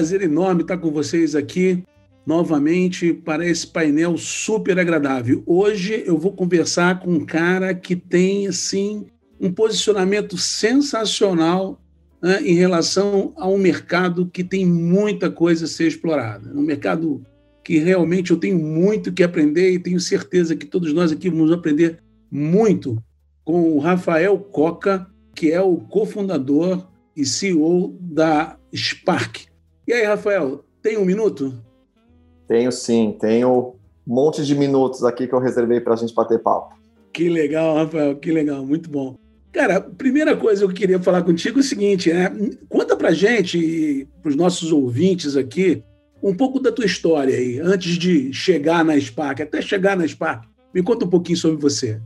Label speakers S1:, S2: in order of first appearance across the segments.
S1: Prazer enorme estar com vocês aqui novamente para esse painel super agradável. Hoje eu vou conversar com um cara que tem assim um posicionamento sensacional né, em relação a um mercado que tem muita coisa a ser explorada. Um mercado que realmente eu tenho muito que aprender e tenho certeza que todos nós aqui vamos aprender muito com o Rafael Coca, que é o cofundador e CEO da Spark. E aí, Rafael, tem um minuto?
S2: Tenho sim, tenho um monte de minutos aqui que eu reservei para a gente bater papo.
S1: Que legal, Rafael, que legal, muito bom. Cara, a primeira coisa que eu queria falar contigo é o seguinte, né? Conta pra gente e pros nossos ouvintes aqui um pouco da tua história aí, antes de chegar na Spark, até chegar na Spark. Me conta um pouquinho sobre você.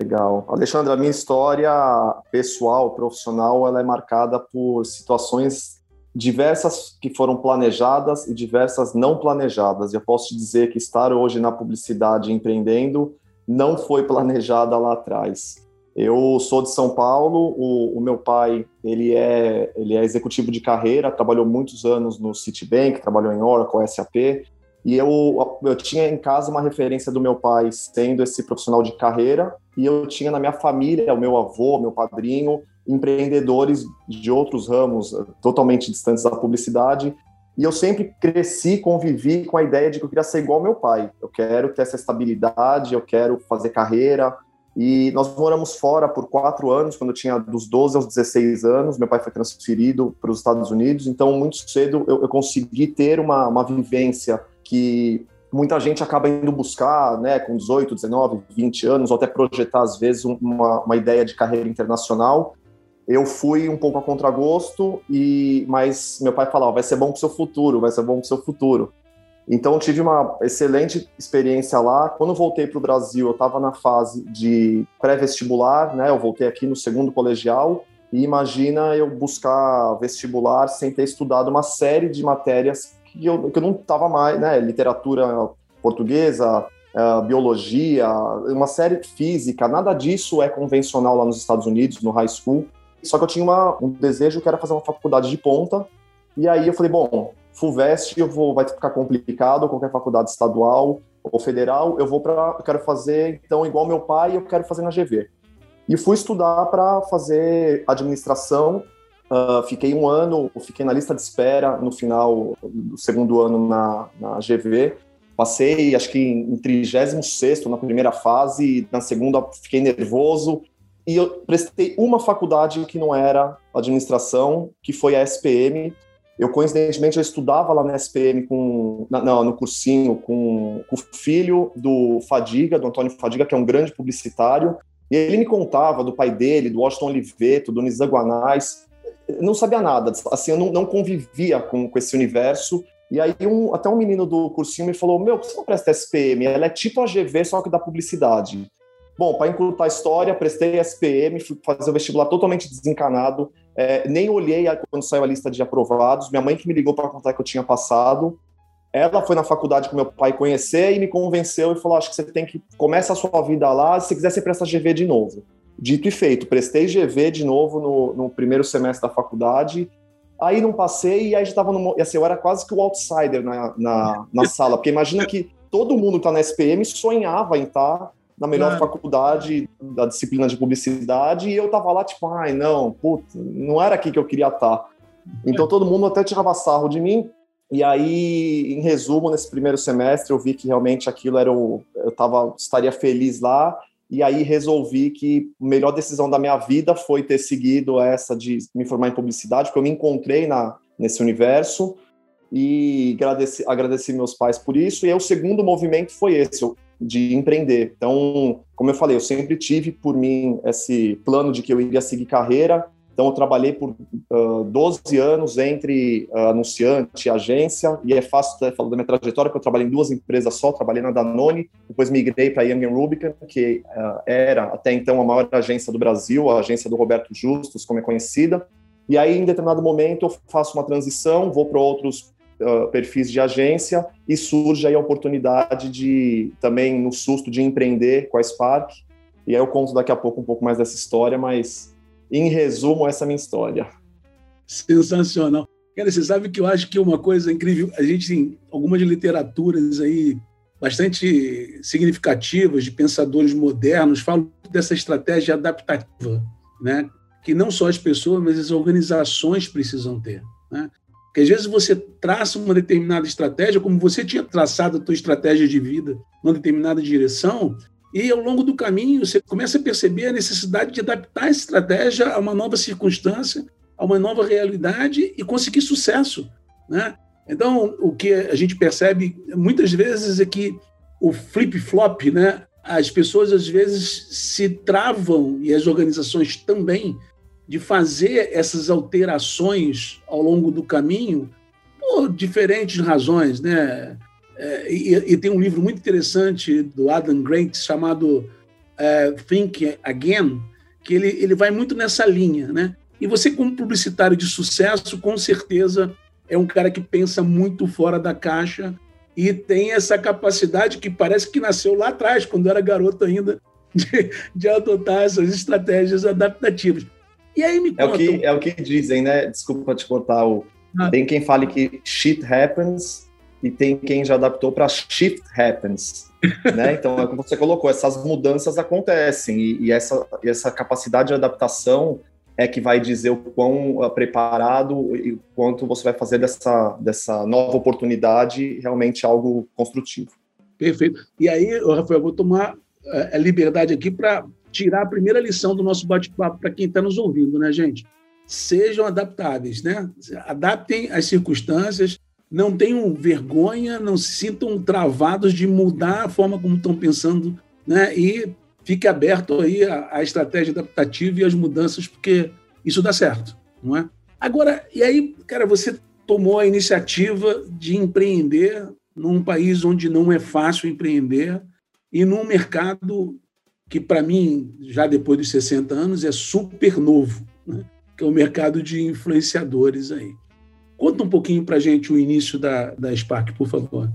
S2: Legal. Alexandre, a minha história pessoal, profissional, ela é marcada por situações diversas que foram planejadas e diversas não planejadas. Eu posso te dizer que estar hoje na publicidade empreendendo não foi planejada lá atrás. Eu sou de São Paulo, o, o, meu pai ele é, ele é executivo de carreira, trabalhou muitos anos no Citibank, trabalhou em Oracle, SAP, e eu, eu tinha em casa uma referência do meu pai sendo esse profissional de carreira, e eu tinha na minha família o meu avô, meu padrinho, empreendedores de outros ramos eh, totalmente distantes da publicidade. E eu sempre cresci, convivi com a ideia de que eu queria ser igual ao meu pai. Eu quero ter essa estabilidade, eu quero fazer carreira. E nós moramos fora por quatro anos, quando eu tinha dos 12 aos 16 anos. Meu pai foi transferido para os Estados Unidos, então muito cedo eu, eu consegui ter uma, uma vivência que muita gente acaba indo buscar, né, com 18, 19, 20 anos, ou até projetar, às vezes, uma, uma ideia de carreira internacional. Eu fui um pouco a contragosto, e, mas meu pai falava, vai ser bom para o seu futuro, vai ser bom para o seu futuro. Então tive uma excelente experiência lá. Quando voltei para o Brasil, eu estava na fase de pré-vestibular, né? Eu voltei aqui no segundo colegial e imagina eu buscar vestibular sem ter estudado uma série de matérias que eu, que eu não estava mais, né? Literatura portuguesa, uh, biologia, uma série de física, nada disso é convencional lá nos Estados Unidos, no high school. Só que eu tinha uma, um desejo que era fazer uma faculdade de ponta. E aí eu falei, bom, FUVEST eu vou, vai ficar complicado, qualquer faculdade estadual ou federal, eu vou para, quero fazer então igual meu pai, eu quero fazer na GV. E fui estudar para fazer administração. Uh, fiquei um ano, fiquei na lista de espera no final do segundo ano na, na GV. Passei, acho que em 36 na primeira fase, na segunda fiquei nervoso, e eu prestei uma faculdade que não era administração, que foi a SPM. Eu, coincidentemente, eu estudava lá na SPM com, na, não, no cursinho com, com, o filho do Fadiga, do Antônio Fadiga, que é um grande publicitário, e ele me contava do pai dele, do Washington Oliveto, do Nizam Guanais. Eu não sabia nada, assim, eu não, não convivia com, com esse universo. E aí um, até um menino do cursinho me falou, meu, você não presta SPM? Ela é tipo a GV, só que da publicidade. Bom, para encurtar a história, prestei SPM, fui fazer o vestibular totalmente desencanado, é, nem olhei quando saiu a lista de aprovados. Minha mãe que me ligou para contar que eu tinha passado. Ela foi na faculdade com meu pai conhecer e me convenceu e falou: acho que você tem que começa a sua vida lá. Se quiser, você presta GV de novo. Dito e feito, prestei GV de novo no, no primeiro semestre da faculdade. Aí não passei e aí já estava no. Assim, eu era quase que o outsider na, na, na sala, porque imagina que todo mundo que está na SPM sonhava em estar tá na melhor é. faculdade da disciplina de publicidade, e eu tava lá, tipo, ai, não, puta, não era aqui que eu queria estar. Tá. Então é. todo mundo até tirava sarro de mim, e aí, em resumo, nesse primeiro semestre, eu vi que realmente aquilo era o. Eu tava, estaria feliz lá, e aí resolvi que a melhor decisão da minha vida foi ter seguido essa de me formar em publicidade, porque eu me encontrei na, nesse universo e agradeci, agradeci meus pais por isso. E aí, o segundo movimento foi esse. Eu de empreender. Então, como eu falei, eu sempre tive por mim esse plano de que eu iria seguir carreira. Então, eu trabalhei por uh, 12 anos entre uh, anunciante e agência, e é fácil até falar da minha trajetória, porque eu trabalhei em duas empresas só, trabalhei na Danone, depois migrei para a Young Rubicon, que uh, era até então a maior agência do Brasil, a agência do Roberto Justus, como é conhecida, e aí, em determinado momento, eu faço uma transição, vou para outros perfis de agência e surge aí a oportunidade de também no susto de empreender com a Spark. E aí eu conto daqui a pouco um pouco mais dessa história, mas em resumo, essa é a minha história.
S1: Sensacional. Cara, você sabe que eu acho que uma coisa incrível, a gente tem algumas literaturas aí bastante significativas de pensadores modernos falam dessa estratégia adaptativa, né? que não só as pessoas, mas as organizações precisam ter. Né? Porque às vezes você traça uma determinada estratégia, como você tinha traçado a tua estratégia de vida numa determinada direção, e ao longo do caminho você começa a perceber a necessidade de adaptar essa estratégia a uma nova circunstância, a uma nova realidade e conseguir sucesso. Né? Então, o que a gente percebe muitas vezes é que o flip-flop, né? as pessoas às vezes se travam, e as organizações também, de fazer essas alterações ao longo do caminho por diferentes razões, né? É, e, e, tem um livro muito interessante do Adam Grant chamado é, Think Again, que ele, ele vai muito nessa linha, né? E você, como publicitário de sucesso, com certeza é um cara que pensa muito fora da caixa e tem essa capacidade que parece que nasceu lá atrás, quando era garoto ainda, de, de adotar essas estratégias adaptativas. E aí me
S2: conta. É o que, é o que dizem, né? Desculpa te cortar. O... Ah. Tem quem fale que shit happens e tem quem já adaptou para shift happens. né? Então, é como você colocou, essas mudanças acontecem e, e essa, essa capacidade de adaptação é que vai dizer o quão uh, preparado e o quanto você vai fazer dessa, dessa nova oportunidade realmente algo construtivo.
S1: Perfeito. E aí, Rafael, eu vou tomar a liberdade aqui para tirar a primeira lição do nosso bate-papo para quem está nos ouvindo, né, gente? Sejam adaptáveis, né? Adaptem às circunstâncias, não tenham vergonha, não se sintam travados de mudar a forma como estão pensando, né? E fique aberto aí à, à estratégia adaptativa e às mudanças, porque isso dá certo, não é? Agora, e aí, cara, você tomou a iniciativa de empreender num país onde não é fácil empreender e num mercado que para mim, já depois dos 60 anos, é super novo, né? que é o mercado de influenciadores aí. Conta um pouquinho para a gente o início da, da Spark, por favor.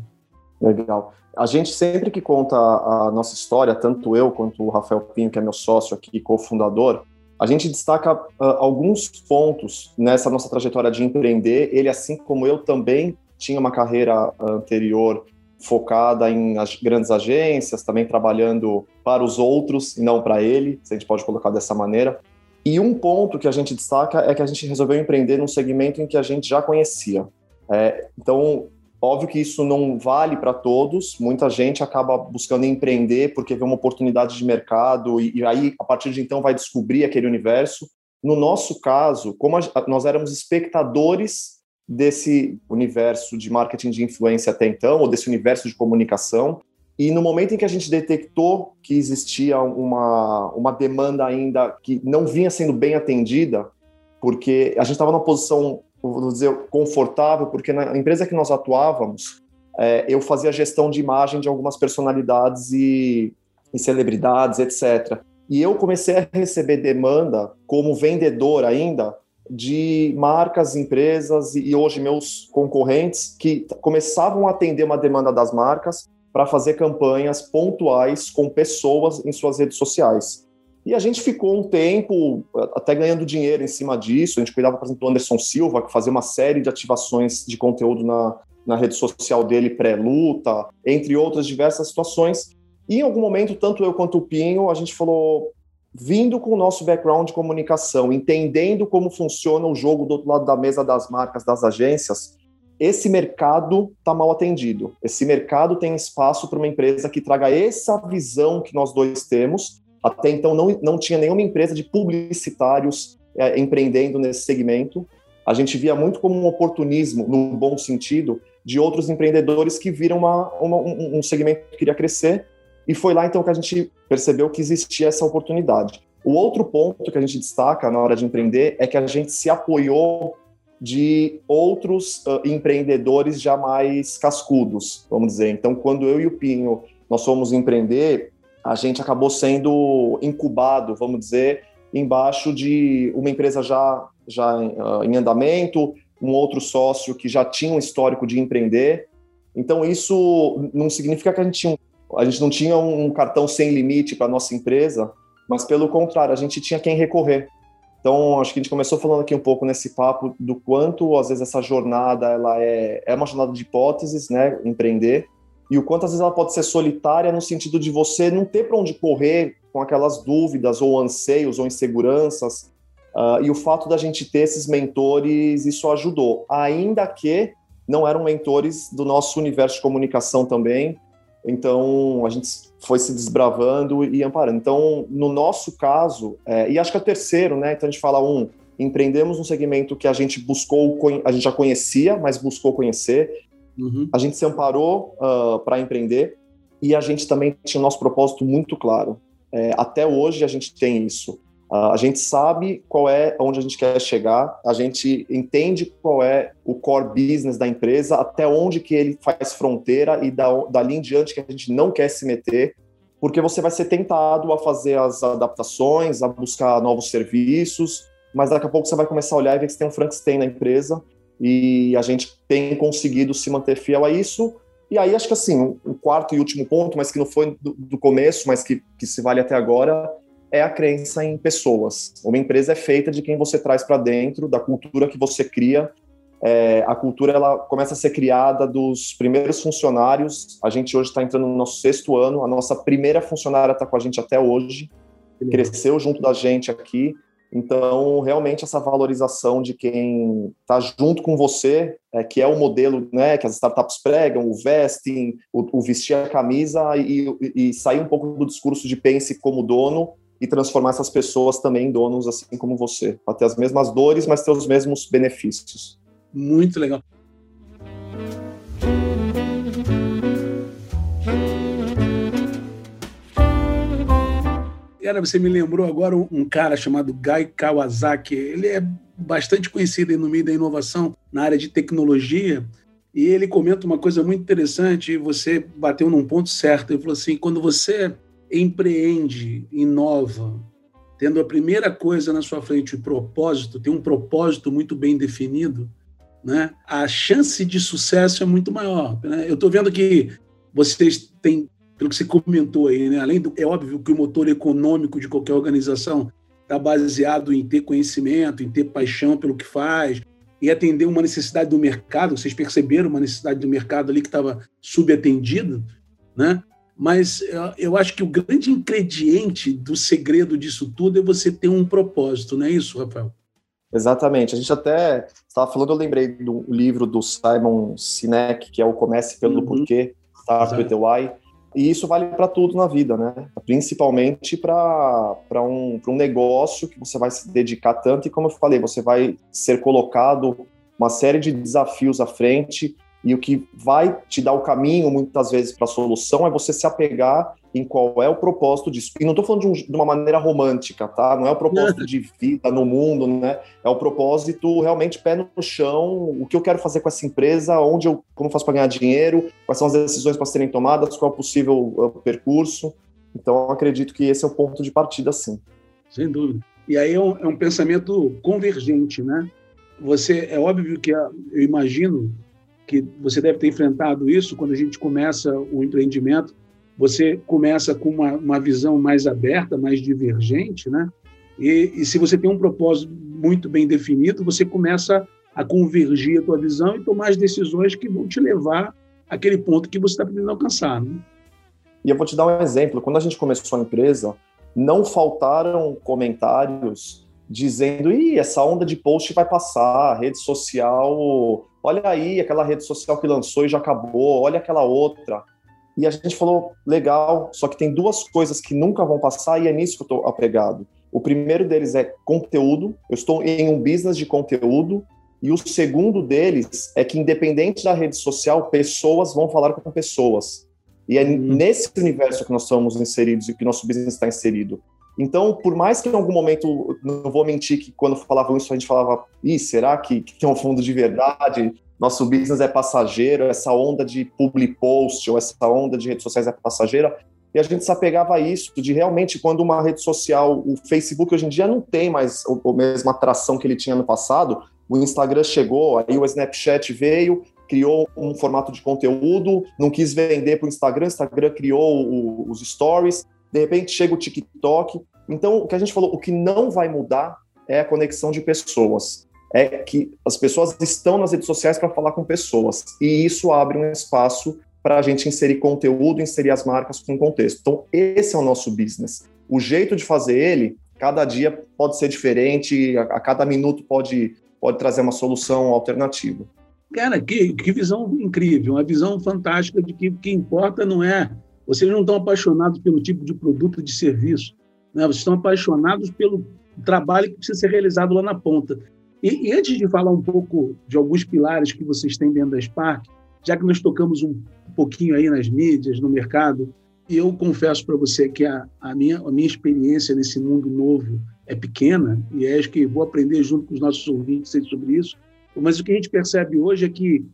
S2: Legal. A gente sempre que conta a nossa história, tanto eu quanto o Rafael Pinho, que é meu sócio aqui, cofundador, a gente destaca uh, alguns pontos nessa nossa trajetória de empreender. Ele, assim como eu, também tinha uma carreira anterior focada em grandes agências, também trabalhando para os outros e não para ele, se a gente pode colocar dessa maneira. E um ponto que a gente destaca é que a gente resolveu empreender num segmento em que a gente já conhecia. É, então, óbvio que isso não vale para todos, muita gente acaba buscando empreender porque vê uma oportunidade de mercado e, e aí, a partir de então, vai descobrir aquele universo. No nosso caso, como a, nós éramos espectadores desse universo de marketing de influência até então, ou desse universo de comunicação. E no momento em que a gente detectou que existia uma, uma demanda ainda que não vinha sendo bem atendida, porque a gente estava numa posição, vou dizer, confortável, porque na empresa que nós atuávamos, é, eu fazia gestão de imagem de algumas personalidades e, e celebridades, etc. E eu comecei a receber demanda como vendedor ainda de marcas, empresas e hoje meus concorrentes que começavam a atender uma demanda das marcas para fazer campanhas pontuais com pessoas em suas redes sociais. E a gente ficou um tempo até ganhando dinheiro em cima disso. A gente cuidava, por exemplo, do Anderson Silva, que fazia uma série de ativações de conteúdo na, na rede social dele pré-luta, entre outras diversas situações. E em algum momento, tanto eu quanto o Pinho, a gente falou: vindo com o nosso background de comunicação, entendendo como funciona o jogo do outro lado da mesa das marcas, das agências, esse mercado está mal atendido. Esse mercado tem espaço para uma empresa que traga essa visão que nós dois temos. Até então, não, não tinha nenhuma empresa de publicitários é, empreendendo nesse segmento. A gente via muito como um oportunismo, no bom sentido, de outros empreendedores que viram uma, uma, um, um segmento que queria crescer E foi lá então que a gente percebeu que existia essa oportunidade. O outro ponto que a gente destaca na hora de empreender é que a gente se apoiou de outros uh, empreendedores já mais cascudos, vamos dizer. Então, quando eu e o Pinho nós fomos empreender, a gente acabou sendo incubado, vamos dizer, embaixo de uma empresa já, já uh, em andamento, um outro sócio que já tinha um histórico de empreender. Então, isso não significa que a gente, tinha, a gente não tinha um cartão sem limite para a nossa empresa, mas pelo contrário, a gente tinha quem recorrer. Então, acho que a gente começou falando aqui um pouco nesse papo do quanto, às vezes, essa jornada ela é, é uma jornada de hipóteses, né, empreender, e o quanto, às vezes, ela pode ser solitária no sentido de você não ter para onde correr com aquelas dúvidas ou anseios ou inseguranças, uh, e o fato da gente ter esses mentores, isso ajudou, ainda que não eram mentores do nosso universo de comunicação também, então a gente foi se desbravando e amparando. Então, no nosso caso, é, e acho que é o terceiro, né? Então a gente fala um, empreendemos um segmento que a gente buscou, a gente já conhecia, mas buscou conhecer. Uhum. A gente se amparou uh, para empreender e a gente também tinha o nosso propósito muito claro. É, até hoje a gente tem isso. Uh, a gente sabe qual é onde a gente quer chegar, a gente entende qual é o core business da empresa, até onde que ele faz fronteira e da, dali em diante que a gente não quer se meter, porque você vai ser tentado a fazer as adaptações, a buscar novos serviços, mas daqui a pouco você vai começar a olhar e ver que você tem um Frankenstein na empresa e a gente tem conseguido se manter fiel a isso. E aí acho que assim, o um quarto e último ponto, mas que não foi do, do começo, mas que, que se vale até agora, é a crença em pessoas. Uma empresa é feita de quem você traz para dentro, da cultura que você cria. É, a cultura ela começa a ser criada dos primeiros funcionários. A gente hoje está entrando no nosso sexto ano. A nossa primeira funcionária está com a gente até hoje. Cresceu junto da gente aqui. Então, realmente, essa valorização de quem está junto com você, é, que é o modelo né, que as startups pregam, o vesting, o, o vestir a camisa e, e, sair um pouco do discurso de pense como dono e transformar essas pessoas também em donos, assim como você, para ter as mesmas dores, mas ter os mesmos benefícios.
S1: Muito legal. Era, você me lembrou agora um cara chamado Guy Kawasaki. Ele é bastante conhecido no meio da inovação na área de tecnologia. E ele comenta uma coisa muito interessante, e você bateu num ponto certo. Ele falou assim: quando você empreende, inova, tendo a primeira coisa na sua frente, o propósito, tem um propósito muito bem definido, né? a chance de sucesso é muito maior. Né? Eu estou vendo que vocês têm, pelo que você comentou aí, né? além do. É óbvio que o motor econômico de qualquer organização está baseado em ter conhecimento, em ter paixão pelo que faz, e atender uma necessidade do mercado. Vocês perceberam uma necessidade do mercado ali que estava subatendida, né? Mas eu acho que o grande ingrediente do segredo disso tudo é você ter um propósito, não é isso, Rafael?
S2: Exatamente. A gente até estava falando, eu lembrei do livro do Simon Sinek, que é o Comece pelo uhum. Porquê, Start with the Why. E isso vale para tudo na vida, né? Principalmente para um, um negócio que você vai se dedicar tanto. E como eu falei, você vai ser colocado uma série de desafios à frente e o que vai te dar o caminho, muitas vezes, para a solução é você se apegar em qual é o propósito disso. E não estou falando de, um, de, uma maneira romântica, tá? Não é o propósito de vida no mundo, né? É o propósito realmente pé no chão, o que eu quero fazer com essa empresa, onde eu, como eu faço para ganhar dinheiro, quais são as decisões para serem tomadas, qual é o possível uh, percurso. Então, acredito que esse é o ponto de partida, sim.
S1: Sem dúvida. E aí é um, é um pensamento convergente, né? Você, é óbvio que eu imagino que você deve ter enfrentado isso quando a gente começa o empreendimento. Você começa com uma, uma visão mais aberta, mais divergente, né? E, e, se você tem um propósito muito bem definido, você começa a convergir a tua visão e tomar as decisões que vão te levar àquele ponto que você está pretendendo alcançar. Né?
S2: E eu vou te dar um exemplo. Quando a gente começou a empresa, não faltaram comentários dizendo: Ih, essa onda de post vai passar, rede social olha aí aquela rede social que lançou e já acabou, olha aquela outra. E a gente falou, legal, só que tem duas coisas que nunca vão passar e é nisso que eu estou apegado. O primeiro deles é conteúdo, eu estou em um business de conteúdo, e o segundo deles é que, independente da rede social, pessoas vão falar com pessoas. E é uhum. nesse universo que nós estamos inseridos e que nosso business está inserido. Então, por mais que em algum momento, não vou mentir que quando falavam isso, a gente falava, Ih, será que, que é um fundo de verdade? Nosso business é passageiro, essa onda de public post ou essa onda de redes sociais é passageira. E a gente se apegava a isso, de realmente, quando uma rede social, o Facebook hoje em dia não tem mais a mesma atração que ele tinha no passado, o Instagram chegou, aí o Snapchat veio, criou um formato de conteúdo, não quis vender para o Instagram, Instagram criou o, os stories, de repente chega o TikTok. Então, o que a gente falou, o que não vai mudar é a conexão de pessoas. É que as pessoas estão nas redes sociais para falar com pessoas. E isso abre um espaço para a gente inserir conteúdo, inserir as marcas com contexto. Então, esse é o nosso business. O jeito de fazer ele, cada dia pode ser diferente, a, a cada minuto pode, pode trazer uma solução alternativa.
S1: Cara, que, que visão incrível, uma visão fantástica de que o que importa não é. Vocês não estão apaixonados pelo tipo de produto, de serviço, né? vocês estão apaixonados pelo trabalho que precisa ser realizado lá na ponta. E, e antes de falar um pouco de alguns pilares que vocês têm dentro da Spark, já que nós tocamos um pouquinho aí nas mídias, no mercado, e eu confesso para você que a, a, minha, a minha experiência nesse mundo novo é pequena, e é, acho que vou aprender junto com os nossos ouvintes sobre isso, mas o que a gente percebe hoje é que,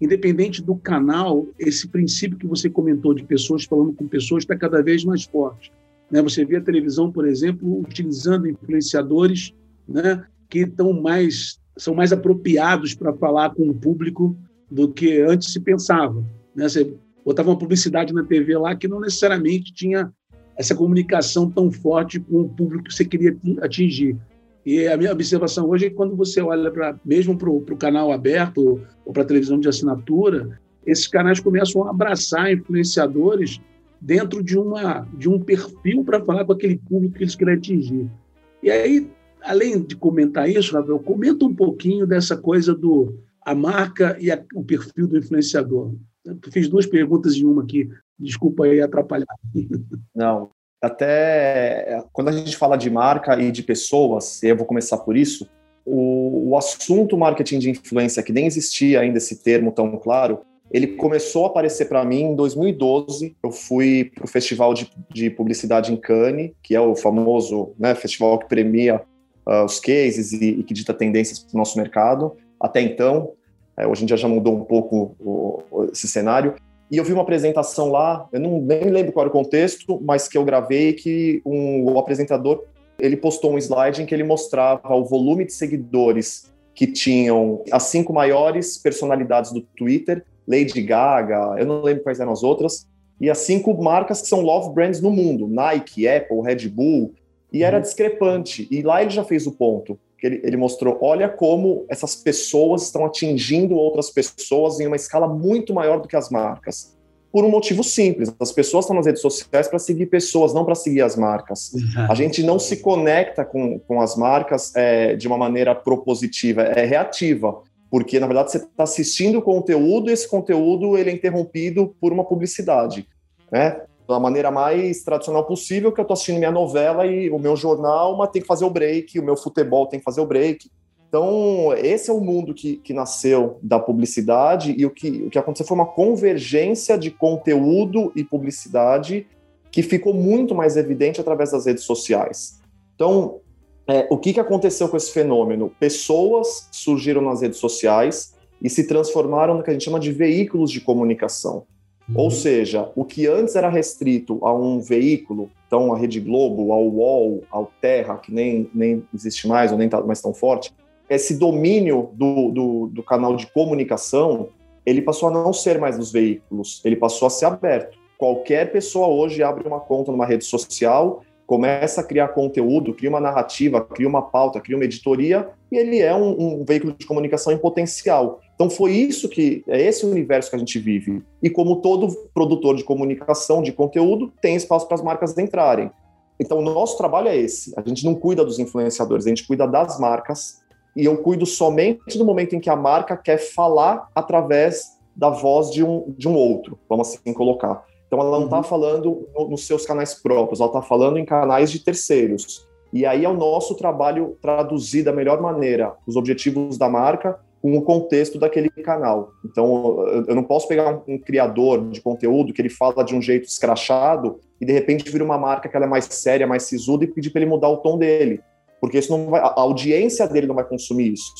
S1: independente do canal, esse princípio que você comentou de pessoas falando com pessoas está cada vez mais forte. Né? Você vê a televisão, por exemplo, utilizando influenciadores né, que estão mais, são mais apropriados para falar com o público do que antes se pensava. Né? Você botava uma publicidade na TV lá que não necessariamente tinha essa comunicação tão forte com o público que você queria atingir. E a minha observação hoje é que quando você olha para mesmo para o canal aberto ou para a televisão de assinatura, esses canais começam a abraçar influenciadores dentro de, uma, de um perfil para falar com aquele público que eles querem atingir. E aí, além de comentar isso, Rafael, comenta um pouquinho dessa coisa do a marca e a, o perfil do influenciador. Eu fiz duas perguntas em uma aqui, desculpa aí atrapalhar.
S2: Não, até quando a gente fala de marca e de pessoas, e eu vou começar por isso, o, o assunto marketing de influência, que nem existia ainda esse termo tão claro, ele começou a aparecer para mim em 2012. Eu fui para o Festival de, de, Publicidade em Cannes, que é o famoso né, festival que premia uh, os cases e, e, que dita tendências para o nosso mercado até então. É, hoje em dia já mudou um pouco o, esse cenário. E eu vi uma apresentação lá, eu não nem lembro qual era o contexto, mas que eu gravei que um, o apresentador ele postou um slide em que ele mostrava o volume de seguidores que tinham as cinco maiores personalidades do Twitter, Lady Gaga, eu não lembro quais eram as outras, e as cinco marcas que são love brands no mundo, Nike, Apple, Red Bull, e era uhum. discrepante. E lá ele já fez o ponto que ele, ele mostrou, olha como essas pessoas estão atingindo outras pessoas em uma escala muito maior do que as marcas. Por um motivo simples, as pessoas estão nas redes sociais para seguir pessoas, não para seguir as marcas. A gente não se conecta com, com as marcas é, de uma maneira propositiva, é reativa porque na verdade você está assistindo o conteúdo e esse conteúdo ele é interrompido por uma publicidade, né? da maneira mais tradicional possível, que eu estou assistindo minha novela e o meu jornal, mas tem que fazer o break, o meu futebol tem que fazer o break. Então, esse é o mundo que, que nasceu da publicidade e o que, o que aconteceu foi uma convergência de conteúdo e publicidade que ficou muito mais evidente através das redes sociais. Então, é, o que, que aconteceu com esse fenômeno? Pessoas surgiram nas redes sociais e se transformaram no que a gente chama de veículos de comunicação. Ou uhum. seja, o que antes era restrito a um veículo, então a Rede Globo, ao UOL, ao Terra, que nem, nem existe mais ou nem está mais tão forte, esse domínio do, do, do canal de comunicação, ele passou a não ser mais nos veículos, ele passou a ser aberto. Qualquer pessoa hoje abre uma conta numa rede social, começa a criar conteúdo, cria uma narrativa, cria uma pauta, cria uma editoria, e ele é um, um veículo de comunicação em potencial. Então foi isso que é esse universo que a gente vive. E como todo produtor de comunicação, de conteúdo, tem espaço para as marcas entrarem. Então o nosso trabalho é esse. A gente não cuida dos influenciadores, a gente cuida das marcas. E eu cuido somente do momento em que a marca quer falar através da voz de um, de um outro, vamos assim colocar. Então ela não está uhum. falando no, nos seus canais próprios, ela está falando em canais de terceiros. E aí é o nosso trabalho traduzir da melhor maneira os objetivos da marca com o contexto daquele canal. Então, eu não posso pegar um, um, criador de conteúdo que ele fala de um jeito escrachado e de repente vira uma marca que ela é mais séria, mais sisuda e pedir para ele mudar o tom dele, porque isso não vai, a audiência dele não vai consumir isso.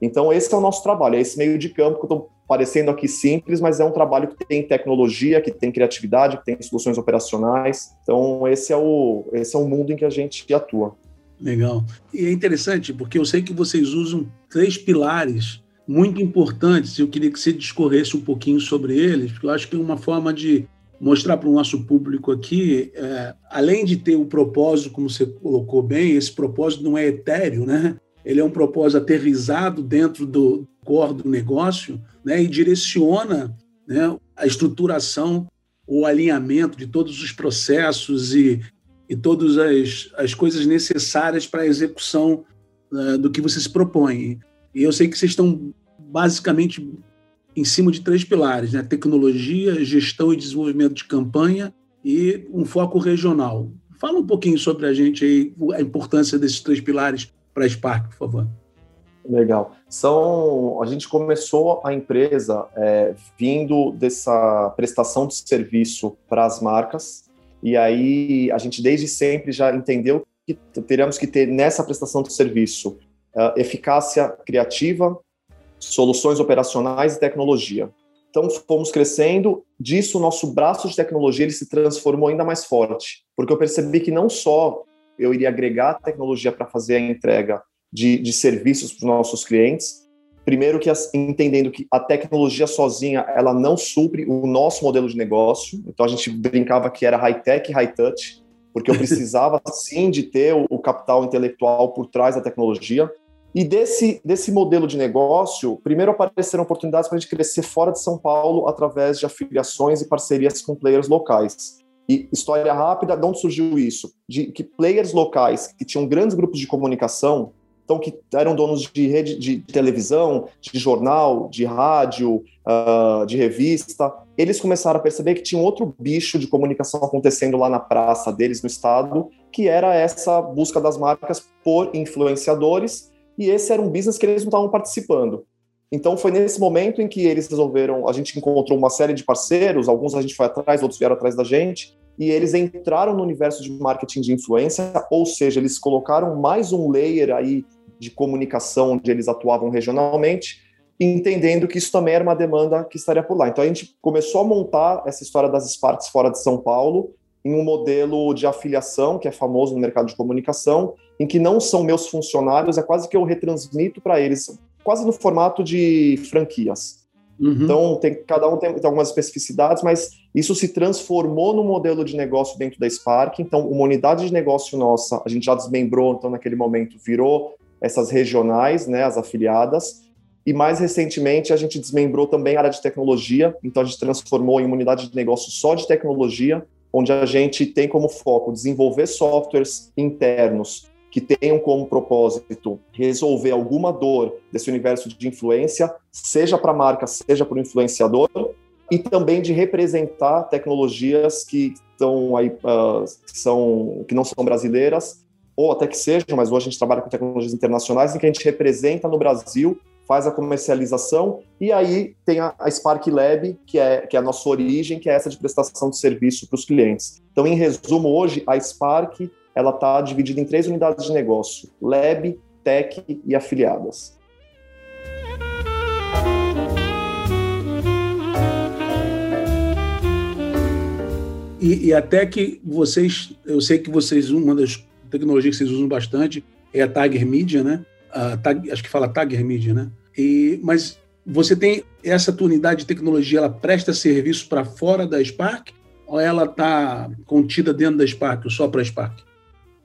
S2: Então, esse é o nosso trabalho, é esse meio de campo que eu estou parecendo aqui simples, mas é um trabalho que tem tecnologia, que tem criatividade, que tem soluções operacionais. Então, esse é o, esse é o mundo em que a gente atua.
S1: Legal. E é interessante, porque eu sei que vocês usam três pilares muito importantes. Eu queria que você discorresse um pouquinho sobre eles, porque eu acho que é uma forma de mostrar para o nosso público aqui, é, além de ter o propósito, como você colocou bem, esse propósito não é etéreo, né? Ele é um propósito aterrizado dentro do core do negócio, né? E direciona né, a estruturação, o alinhamento de todos os processos e, e todas as, as coisas necessárias para a execução uh, do que você se propõe. E eu sei que vocês estão basicamente em cima de três pilares: né? tecnologia, gestão e desenvolvimento de campanha e um foco regional. Fala um pouquinho sobre a gente aí, a importância desses três pilares para a Spark, por favor.
S2: Legal. São, a gente começou a empresa é, vindo dessa prestação de serviço para as marcas, e aí a gente desde sempre já entendeu que teríamos que ter nessa prestação de serviço uh, eficácia criativa, soluções operacionais e tecnologia. Então fomos crescendo, disso o nosso braço de tecnologia ele se transformou ainda mais forte, porque eu percebi que não só eu iria agregar tecnologia para fazer a entrega de, de serviços para os nossos clientes, primeiro que as, entendendo que a tecnologia sozinha ela não supre o nosso modelo de negócio, então a gente brincava que era high tech, high touch, porque eu precisava sim de ter o, o capital intelectual por trás da tecnologia, e desse, desse modelo de negócio, primeiro apareceram oportunidades para a gente crescer fora de São Paulo através de afiliações e parcerias com players locais. E história rápida, de onde surgiu isso? De que players locais que tinham grandes grupos de comunicação, então que eram donos de rede de televisão, de jornal, de rádio, uh, de revista, eles começaram a perceber que tinha um outro bicho de comunicação acontecendo lá na praça deles no estado, que era essa busca das marcas por influenciadores e esse era um business que eles não estavam participando. Então foi nesse momento em que eles resolveram, a gente encontrou uma série de parceiros, alguns a gente foi atrás, outros vieram atrás da gente, e eles entraram no universo de marketing de influência, ou seja, eles colocaram mais um layer aí de comunicação onde eles atuavam regionalmente, entendendo que isso também era uma demanda que estaria por lá. Então a gente começou a montar essa história das Sparks fora de São Paulo, em um modelo de afiliação que é famoso no mercado de comunicação, em que não são meus funcionários, é quase que eu retransmito para eles, quase no formato de franquias. Uhum. Então, tem, cada um tem, tem, algumas especificidades, mas isso se transformou no modelo de negócio dentro da Spark. Então, uma unidade de negócio nossa, a gente já desmembrou, então, naquele momento, virou essas regionais, né, as afiliadas. E mais recentemente, a gente desmembrou também a área de tecnologia. Então, a gente transformou em uma unidade de negócio só de tecnologia, onde a gente tem como foco desenvolver softwares internos que tenham como propósito resolver alguma dor desse universo de influência, seja para a marca, seja para o influenciador, e também de representar tecnologias que estão aí, uh, que, são, que não são brasileiras, ou até que sejam, mas hoje a gente trabalha com tecnologias internacionais, em que a gente representa no Brasil faz a comercialização, e aí tem a, a Spark Lab, que é, que é a nossa origem, que é essa de prestação de serviço para os clientes. Então, em resumo, hoje a Spark ela está dividida em três unidades de negócio: Lab, Tech e afiliadas.
S1: E, e, até que vocês, eu sei que vocês, uma das tecnologias que vocês usam bastante é a Tiger Media, né? Tag, acho que fala Tiger Media, né? E, mas você tem essa tua unidade de tecnologia, ela presta serviço para fora da Spark ou ela está contida dentro da Spark, ou só para a Spark?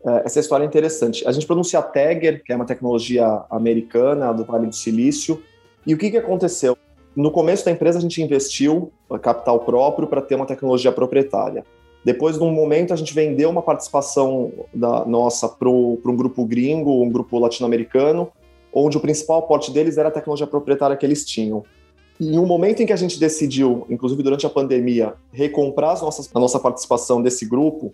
S2: É, essa história é interessante. A gente pronuncia Tagger, que é uma tecnologia americana do Vale do Silício. E o que, que aconteceu? No começo da empresa, a gente investiu capital próprio para ter uma tecnologia proprietária. Depois, num momento, a gente vendeu uma participação da nossa para um grupo gringo, um grupo latino-americano, onde o principal aporte deles era a tecnologia proprietária que eles tinham. E um momento em que a gente decidiu, inclusive durante a pandemia, recomprar as nossas, a nossa participação desse grupo,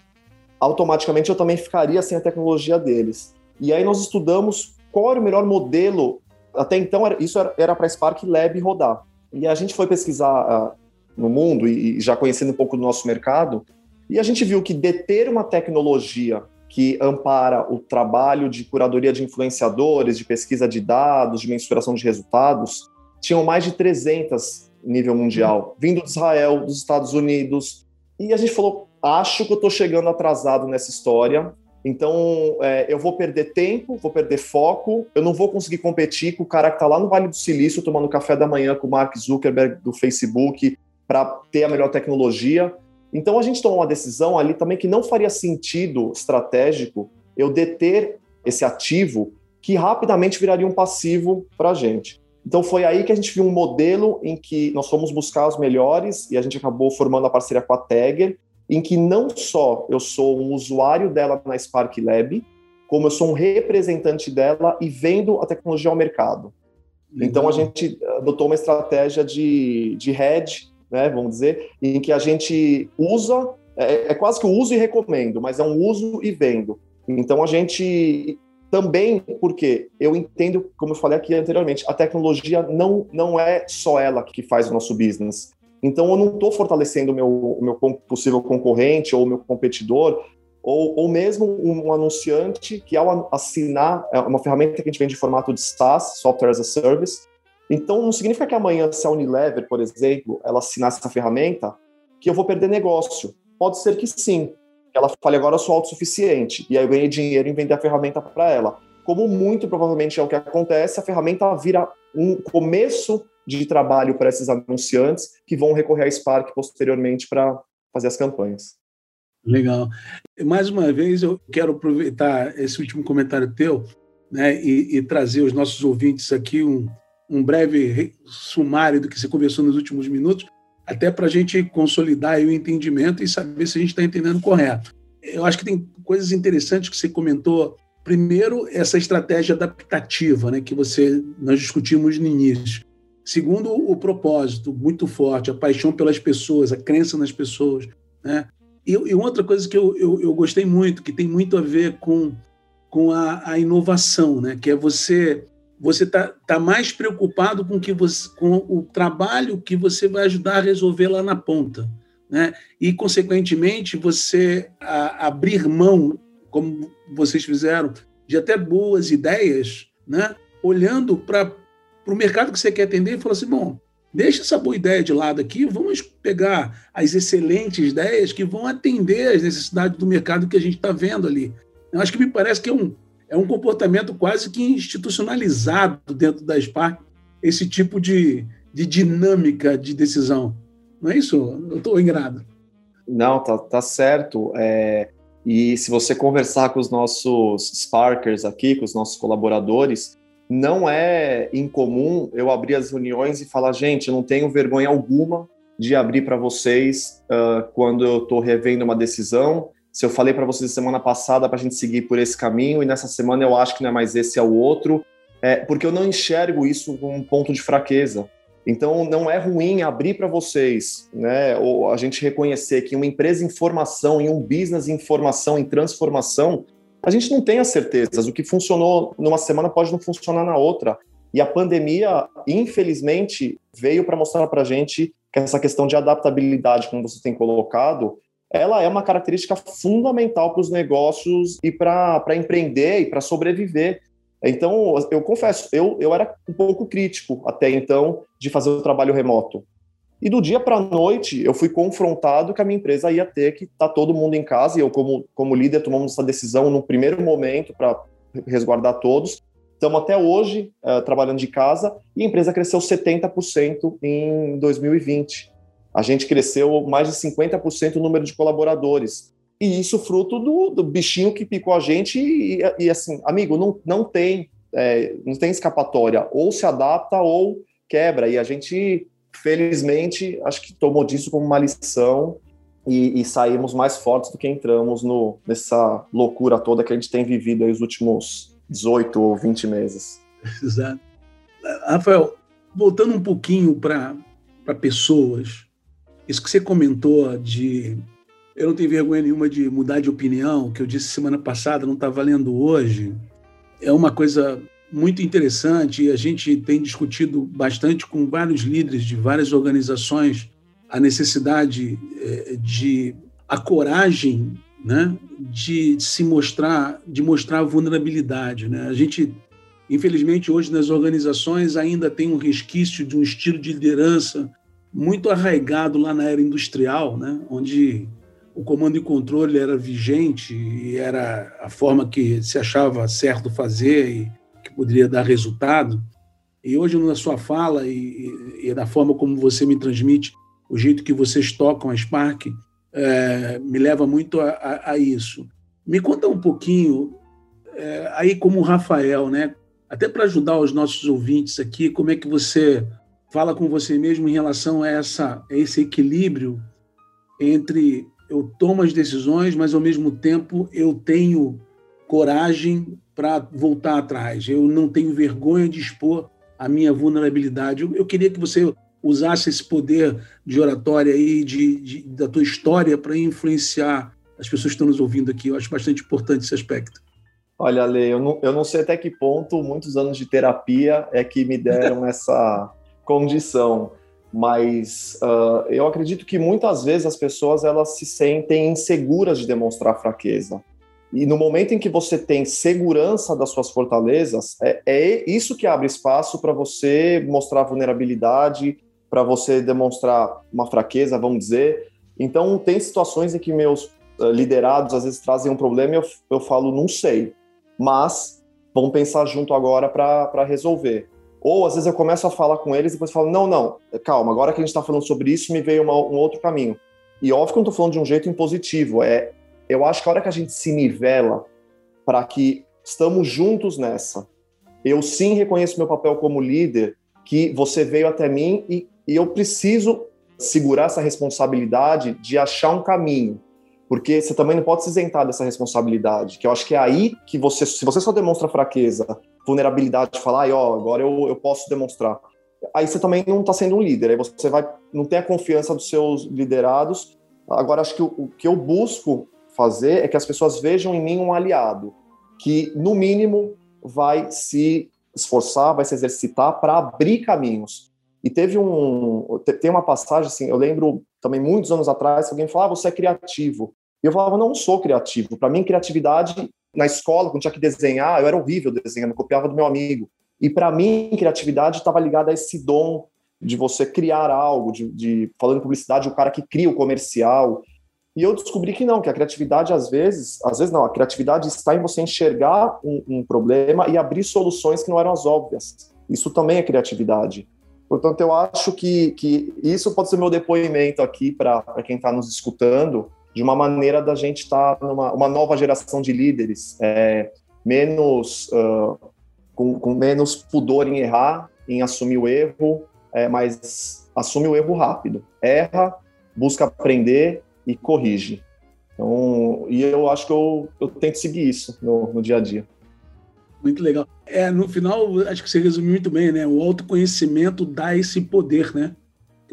S2: automaticamente eu também ficaria sem a tecnologia deles. E aí nós estudamos qual era o melhor modelo Até então, isso era para Spark Lab rodar. E a gente foi pesquisar uh, no mundo e, e já conhecendo um pouco do nosso mercado, e a gente viu que deter uma tecnologia que ampara o trabalho de curadoria de influenciadores, de pesquisa de dados, de mensuração de resultados, tinham mais de 300 nível mundial, vindo de Israel, dos Estados Unidos. E a gente falou: acho que eu estou chegando atrasado nessa história, então é, eu vou perder tempo, vou perder foco, eu não vou conseguir competir com o cara que está lá no Vale do Silício tomando café da manhã com o Mark Zuckerberg do Facebook para ter a melhor tecnologia. Então a gente tomou uma decisão ali também que não faria sentido estratégico eu deter esse ativo que rapidamente viraria um passivo para a gente. Então foi aí que a gente viu um modelo em que nós fomos buscar os melhores e a gente acabou formando a parceria com a Tagger, em que não só eu sou um usuário dela na Spark Lab, como eu sou um representante dela e vendo a tecnologia ao mercado. Legal. Então a gente adotou uma estratégia de, de hedge, né, vamos dizer, em que a gente usa, é, é quase que o uso e recomendo, mas é um uso e vendo. Então a gente também porque eu entendo, como eu falei aqui anteriormente, a tecnologia não, não é só ela que faz o nosso business. Então eu não estou fortalecendo o meu, meu possível concorrente ou o meu competidor, ou, ou mesmo um anunciante que ao assinar é uma ferramenta que a gente vende em formato de SaaS, Software as a Service. Então não significa que amanhã, se a Unilever, por exemplo, ela assinar essa ferramenta, que eu vou perder negócio. Pode ser que sim, ela fale agora eu sou autossuficiente, e aí eu ganhei dinheiro em vender a ferramenta para ela. Como muito provavelmente é o que acontece, a ferramenta vira um começo de trabalho para esses anunciantes que vão recorrer a Spark posteriormente para fazer as campanhas.
S1: Legal. Mais uma vez, eu quero aproveitar esse último comentário teu né, e, e trazer os nossos ouvintes aqui um, um breve sumário do que você conversou nos últimos minutos, até para a gente consolidar o entendimento e saber se a gente está entendendo correto. Eu acho que tem coisas interessantes que você comentou. Primeiro, essa estratégia adaptativa, né, que você nós discutimos no início. Segundo, o propósito muito forte, a paixão pelas pessoas, a crença nas pessoas. Né? E, e outra coisa que eu, eu, eu, gostei muito, que tem muito a ver com, com a, a inovação, né? que é você você está tá mais preocupado com, que você, com o trabalho que você vai ajudar a resolver lá na ponta. Né? E, consequentemente, você a, abrir mão, como vocês fizeram, de até boas ideias, né? olhando para o mercado que você quer atender e falar assim: bom, deixa essa boa ideia de lado aqui, vamos pegar as excelentes ideias que vão atender às necessidades do mercado que a gente está vendo ali. Eu acho que me parece que é um, é um comportamento quase que institucionalizado dentro da Spark, esse tipo de, de dinâmica de decisão. Não é isso? Eu estou enganado.
S2: Não, tá, tá certo. É, e se você conversar com os nossos Sparkers aqui, com os nossos colaboradores, não é incomum eu abrir as reuniões e falar, gente, não tenho vergonha alguma de abrir para vocês uh, quando eu estou revendo uma decisão se eu falei para vocês semana passada para a gente seguir por esse caminho e nessa semana eu acho que não é mais esse, é o outro, é, porque eu não enxergo isso como um ponto de fraqueza. Então, não é ruim abrir para vocês, né, ou a gente reconhecer que uma empresa em formação, em um business em formação, em transformação, a gente não tem as certezas. O que funcionou numa semana pode não funcionar na outra. E a pandemia, infelizmente, veio para mostrar para a gente que essa questão de adaptabilidade, como você tem colocado, ela é uma característica fundamental para os negócios e para empreender e para sobreviver. Então, eu confesso, eu, eu era um pouco crítico até então de fazer o trabalho remoto. E do dia para a noite, eu fui confrontado que a minha empresa ia ter que estar tá todo mundo em casa, e eu, como, como líder, tomamos essa decisão no primeiro momento para resguardar todos. Estamos até hoje uh, trabalhando de casa e a empresa cresceu 70% em 2020 a gente cresceu mais de 50% o número de colaboradores. E isso fruto do, do bichinho que picou a gente e, e assim, amigo, não, não tem é, não tem escapatória, ou se adapta ou quebra. E a gente, felizmente, acho que tomou disso como uma lição e, e saímos mais fortes do que entramos no, nessa loucura toda que a gente tem vivido aí os últimos 18 ou 20 meses.
S1: Exato. Rafael, voltando um pouquinho para pessoas, isso que você comentou de eu não tenho vergonha nenhuma de mudar de opinião, que eu disse semana passada, não está valendo hoje, é uma coisa muito interessante e a gente tem discutido bastante com vários líderes de várias organizações a necessidade é, de a coragem né, de se mostrar, de mostrar vulnerabilidade. Né? A gente, infelizmente, hoje nas organizações ainda tem um resquício de um estilo de liderança muito arraigado lá na era industrial, né, onde o comando e controle era vigente e era a forma que se achava certo fazer e que poderia dar resultado. E hoje, na sua fala e, e, na forma como você me transmite, o jeito que vocês tocam a Spark, é, me leva muito a, a, a, isso. Me conta um pouquinho, é, aí como Rafael, né? até para ajudar os nossos ouvintes aqui, como é que você fala com você mesmo em relação a, essa, a esse equilíbrio entre eu tomo as decisões, mas ao mesmo tempo eu tenho coragem para voltar atrás. Eu não tenho vergonha de expor a minha vulnerabilidade. Eu, eu queria que você usasse esse poder de oratória aí, de, de da tua história, para influenciar as pessoas que estão nos ouvindo aqui. Eu acho bastante importante esse aspecto.
S2: Olha, Lê, eu não, eu não sei até que ponto muitos anos de terapia é que me deram essa condição, mas uh, eu acredito que muitas vezes as pessoas elas se sentem inseguras de demonstrar fraqueza. E no momento em que você tem segurança das suas fortalezas, é, é isso que abre espaço para você mostrar vulnerabilidade, para você demonstrar uma fraqueza, vamos dizer. Então, tem situações em que meus uh, liderados às vezes trazem um problema e eu, eu falo, não sei, mas vamos pensar junto agora para resolver. Ou às vezes eu começo a falar com eles e depois falo, não, não, calma, agora que a gente está falando sobre isso, me veio uma, um outro caminho. E óbvio que eu não estou falando de um jeito impositivo, é, eu acho que a hora que a gente se nivela para que estamos juntos nessa, eu sim reconheço meu papel como líder, que você veio até mim e e eu preciso segurar essa responsabilidade de achar um caminho, porque você também não pode se isentar dessa responsabilidade, que eu acho que é aí que você, se você só demonstra fraqueza, vulnerabilidade, falar, ó, agora eu, eu posso demonstrar, aí você também não está sendo um líder, aí você vai, não tem a confiança dos seus liderados. Agora, acho que o, o que eu busco fazer é que as pessoas vejam em mim um aliado, que, no mínimo, vai se esforçar, vai se exercitar para abrir caminhos. E teve um. Tem uma passagem, assim, eu lembro também muitos anos atrás, alguém falava, ah, você é criativo. E eu falava, não sou criativo. Para mim, criatividade, na escola, quando tinha que desenhar, eu era horrível desenhando, copiava do meu amigo. E para mim, criatividade estava ligada a esse dom de você criar algo, de, de falando em publicidade, o cara que cria o comercial. E eu descobri que não, que a criatividade às vezes, às vezes não, a criatividade está em você enxergar um, um problema e abrir soluções que não eram as óbvias. Isso também é criatividade. Portanto, eu acho que, que isso pode ser meu depoimento aqui para quem está nos escutando, de uma maneira da gente estar tá numa uma nova geração de líderes, é, menos uh, com, com, menos pudor em errar, em assumir o erro, é, mas assume o erro rápido, erra, busca aprender e corrige. Então, e eu acho que eu, eu tento seguir isso no, no dia a dia.
S1: Muito legal. É, no final, acho que você resumiu muito bem, né? O autoconhecimento dá esse poder, né?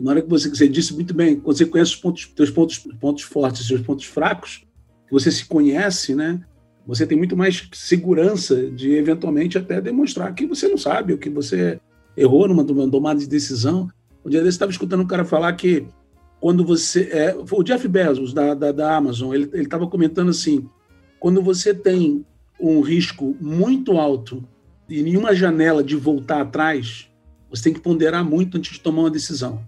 S1: na hora que você, você disse muito bem, quando você conhece os pontos, seus pontos, pontos fortes, seus pontos fracos, você se conhece, né? Você tem muito mais segurança de eventualmente até demonstrar que você não sabe, ou que você errou numa, numa tomada de decisão. Um dia desse estava escutando um cara falar que quando você é, o Jeff Bezos da, da, da Amazon, ele estava comentando assim, quando você tem um risco muito alto e nenhuma janela de voltar atrás, você tem que ponderar muito antes de tomar uma decisão.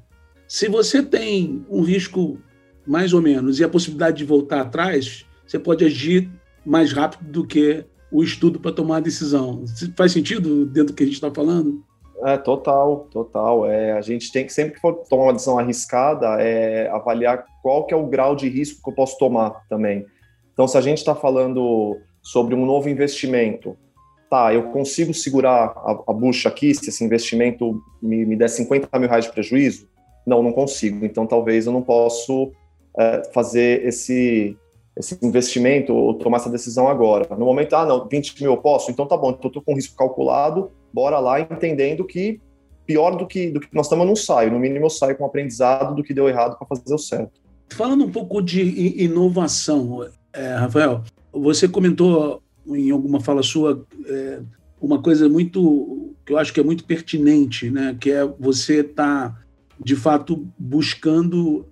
S1: Se você tem um risco mais ou menos e a possibilidade de voltar atrás, você pode agir mais rápido do que o estudo para tomar a decisão. Faz sentido dentro do que a gente está falando?
S2: É, total, total. É, a gente tem que, sempre que for tomar uma decisão arriscada, é, avaliar qual que é o grau de risco que eu posso tomar também. Então, se a gente está falando sobre um novo investimento. Tá, eu consigo segurar a, a bucha aqui se esse investimento me, me der 50 mil reais de prejuízo? Não, não consigo. Então, talvez eu não posso é, fazer esse, esse investimento ou tomar essa decisão agora. No momento, ah, não, 20 mil eu posso? Então tá bom, então estou com risco calculado, bora lá entendendo que pior do que, do que nós estamos, não saio. No mínimo, eu saio com aprendizado do que deu errado para fazer o certo.
S1: Falando um pouco de inovação, é, Rafael, você comentou em alguma fala sua é, uma coisa muito que eu acho que é muito pertinente, né? Que é você estar tá, de fato buscando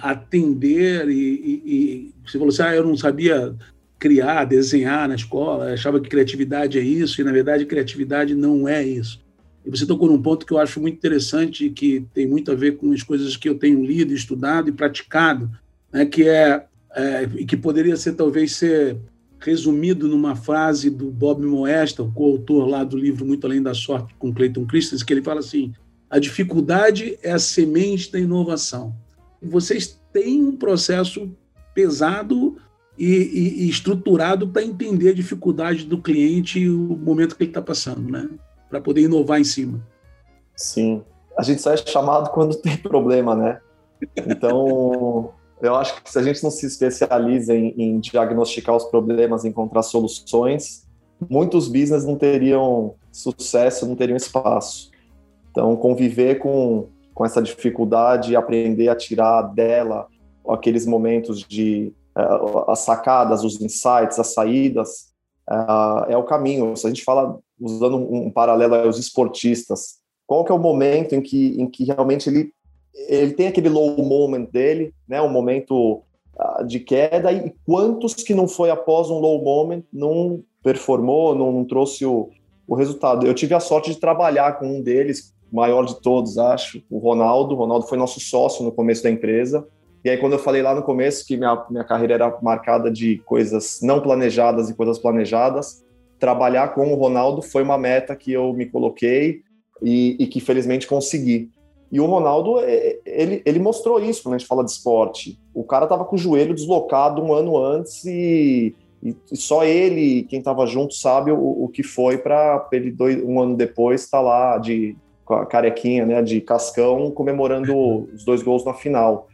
S1: atender e, e, e, você falou assim, ah, eu não sabia criar, desenhar na escola, achava que criatividade é isso e na verdade criatividade não é isso. E você tocou num ponto que eu acho muito interessante que tem muito a ver com as coisas que eu tenho lido, estudado e praticado, né? Que é, é que poderia ser talvez ser resumido numa frase do Bob Moesta, o coautor lá do livro Muito Além da Sorte, com Clayton Christensen, que ele fala assim: a dificuldade é a semente da inovação. Vocês têm um processo pesado e, e, e estruturado para entender a dificuldade do cliente e o momento que ele está passando, né? Para poder inovar em cima.
S2: Sim. A gente só é chamado quando tem problema, né? Então, eu acho que se a gente não se especializa em, em diagnosticar os problemas, encontrar soluções, muitos business não teriam sucesso, não teriam espaço. Então, conviver com, com essa dificuldade e aprender a tirar dela aqueles momentos de as sacadas, os insights, as saídas, uh, é o caminho. Se a gente fala, usando um, paralelo aos esportistas, qual que é o momento em que, em que realmente ele ele tem aquele low moment dele, né, um momento uh, de queda, e quantos que não foi após um low moment, não performou, não, não trouxe o, o resultado. Eu tive a sorte de trabalhar com um deles, maior de todos, acho, o Ronaldo. O Ronaldo foi nosso sócio no começo da empresa. E aí, quando eu falei lá no começo que minha, minha carreira era marcada de coisas não planejadas e coisas planejadas, trabalhar com o Ronaldo foi uma meta que eu me coloquei e, e que felizmente consegui. E o Ronaldo, é, ele, ele mostrou isso quando a gente fala de esporte. O cara estava com o joelho deslocado um ano antes e, e só ele, quem estava junto, sabe o, o que foi para ele, dois, um ano depois, estar tá lá de carequinha, né, de cascão, comemorando os dois gols na final.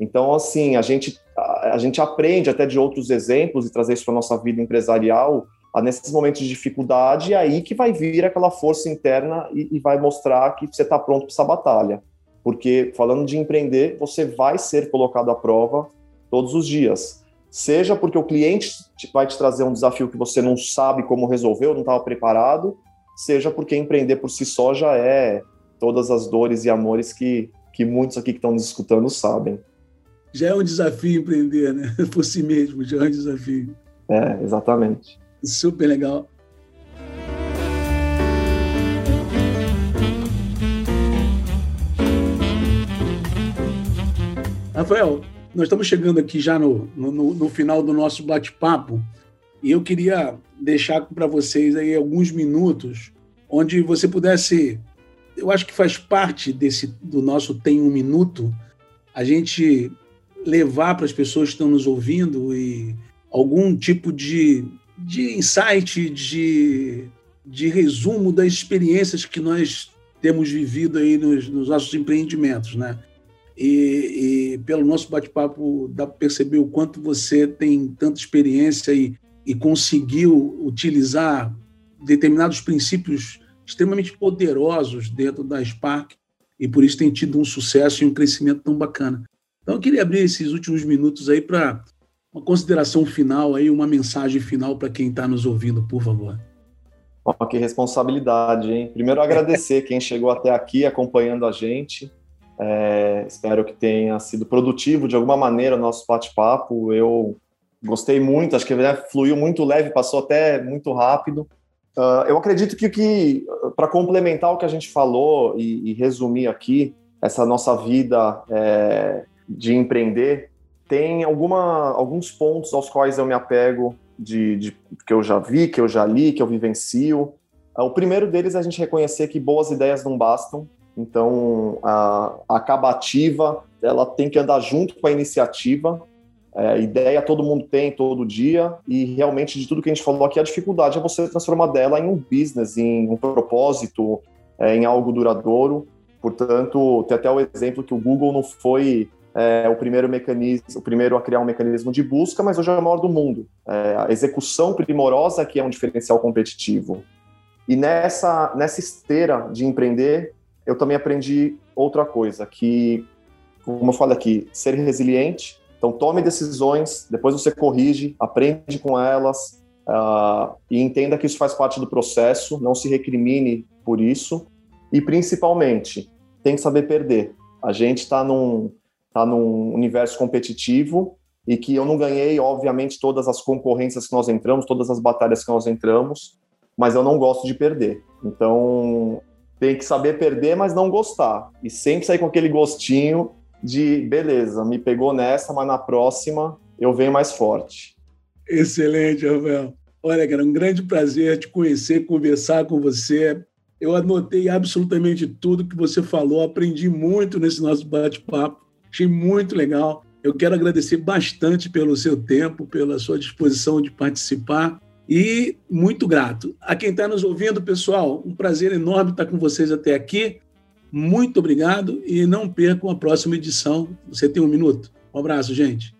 S2: Então, assim, a gente, a, a gente aprende até de outros exemplos e trazer isso para nossa vida empresarial, a nesses momentos de dificuldade, é aí que vai vir aquela força interna e, e vai mostrar que você está pronto para essa batalha. Porque, falando de empreender, você vai ser colocado à prova todos os dias. Seja porque o cliente vai te trazer um desafio que você não sabe como resolver ou não estava preparado, seja porque empreender por si só já é todas as dores e amores que, que muitos aqui que estão nos escutando sabem.
S1: Já é um desafio empreender, né? Por si mesmo, já é um desafio.
S2: É, exatamente.
S1: Super legal. Rafael, nós estamos chegando aqui já no, no, no final do nosso bate-papo e eu queria deixar para vocês aí alguns minutos onde você pudesse, eu acho que faz parte desse do nosso tem um minuto, a gente levar para as pessoas que estão nos ouvindo e algum tipo de de insight, de, de resumo das experiências que nós temos vivido aí nos, nos nossos empreendimentos, né? E, e pelo nosso bate-papo dá para perceber o quanto você tem tanta experiência e, e conseguiu utilizar determinados princípios extremamente poderosos dentro da Spark e por isso tem tido um sucesso e um crescimento tão bacana. Então eu queria abrir esses últimos minutos aí para uma consideração final aí, uma mensagem final para quem está nos ouvindo, por favor.
S2: Oh, que responsabilidade, hein? Primeiro agradecer quem chegou até aqui acompanhando a gente. É, espero que tenha sido produtivo de alguma maneira o nosso bate-papo. Eu gostei muito, acho que né, fluiu muito leve, passou até muito rápido. Uh, eu acredito que, que para complementar o que a gente falou e, e resumir aqui, essa nossa vida é, de empreender, tem alguma, alguns pontos aos quais eu me apego de, de, que eu já vi, que eu já li, que eu vivencio. Ah, o primeiro deles é a gente reconhecer que boas ideias não bastam. Então, a, acabativa, ela tem que andar junto com a iniciativa. É, ideia todo mundo tem todo dia e realmente de tudo que a gente falou aqui, a dificuldade é você transformar dela em um business, em um propósito, é, em algo duradouro. Portanto, tem até o exemplo que o Google não foi é, o primeiro mecanismo, o primeiro a criar um mecanismo de busca, mas hoje é o maior do mundo. É, a execução primorosa que é um diferencial competitivo. E nessa, nessa esteira de empreender, eu também aprendi outra coisa, que, como eu falo aqui, ser resiliente. Então, tome decisões, depois você corrige, aprende com elas, uh, e entenda que isso faz parte do processo, não se recrimine por isso, e principalmente, tem que saber perder. A gente está num, tá num universo competitivo e que eu não ganhei, obviamente, todas as concorrências que nós entramos, todas as batalhas que nós entramos, mas eu não gosto de perder. Então, tem que saber perder, mas não gostar. E sempre sair com aquele gostinho de, beleza, me pegou nessa, mas na próxima eu venho mais forte.
S1: Excelente, Rafael. Olha, cara, um grande prazer te conhecer, conversar com você. Eu anotei absolutamente tudo que você falou, aprendi muito nesse nosso bate-papo, achei muito legal. Eu quero agradecer bastante pelo seu tempo, pela sua disposição de participar e muito grato. A quem está nos ouvindo, pessoal, um prazer enorme estar com vocês até aqui. Muito obrigado e não percam a próxima edição. Você tem um minuto. Um abraço, gente.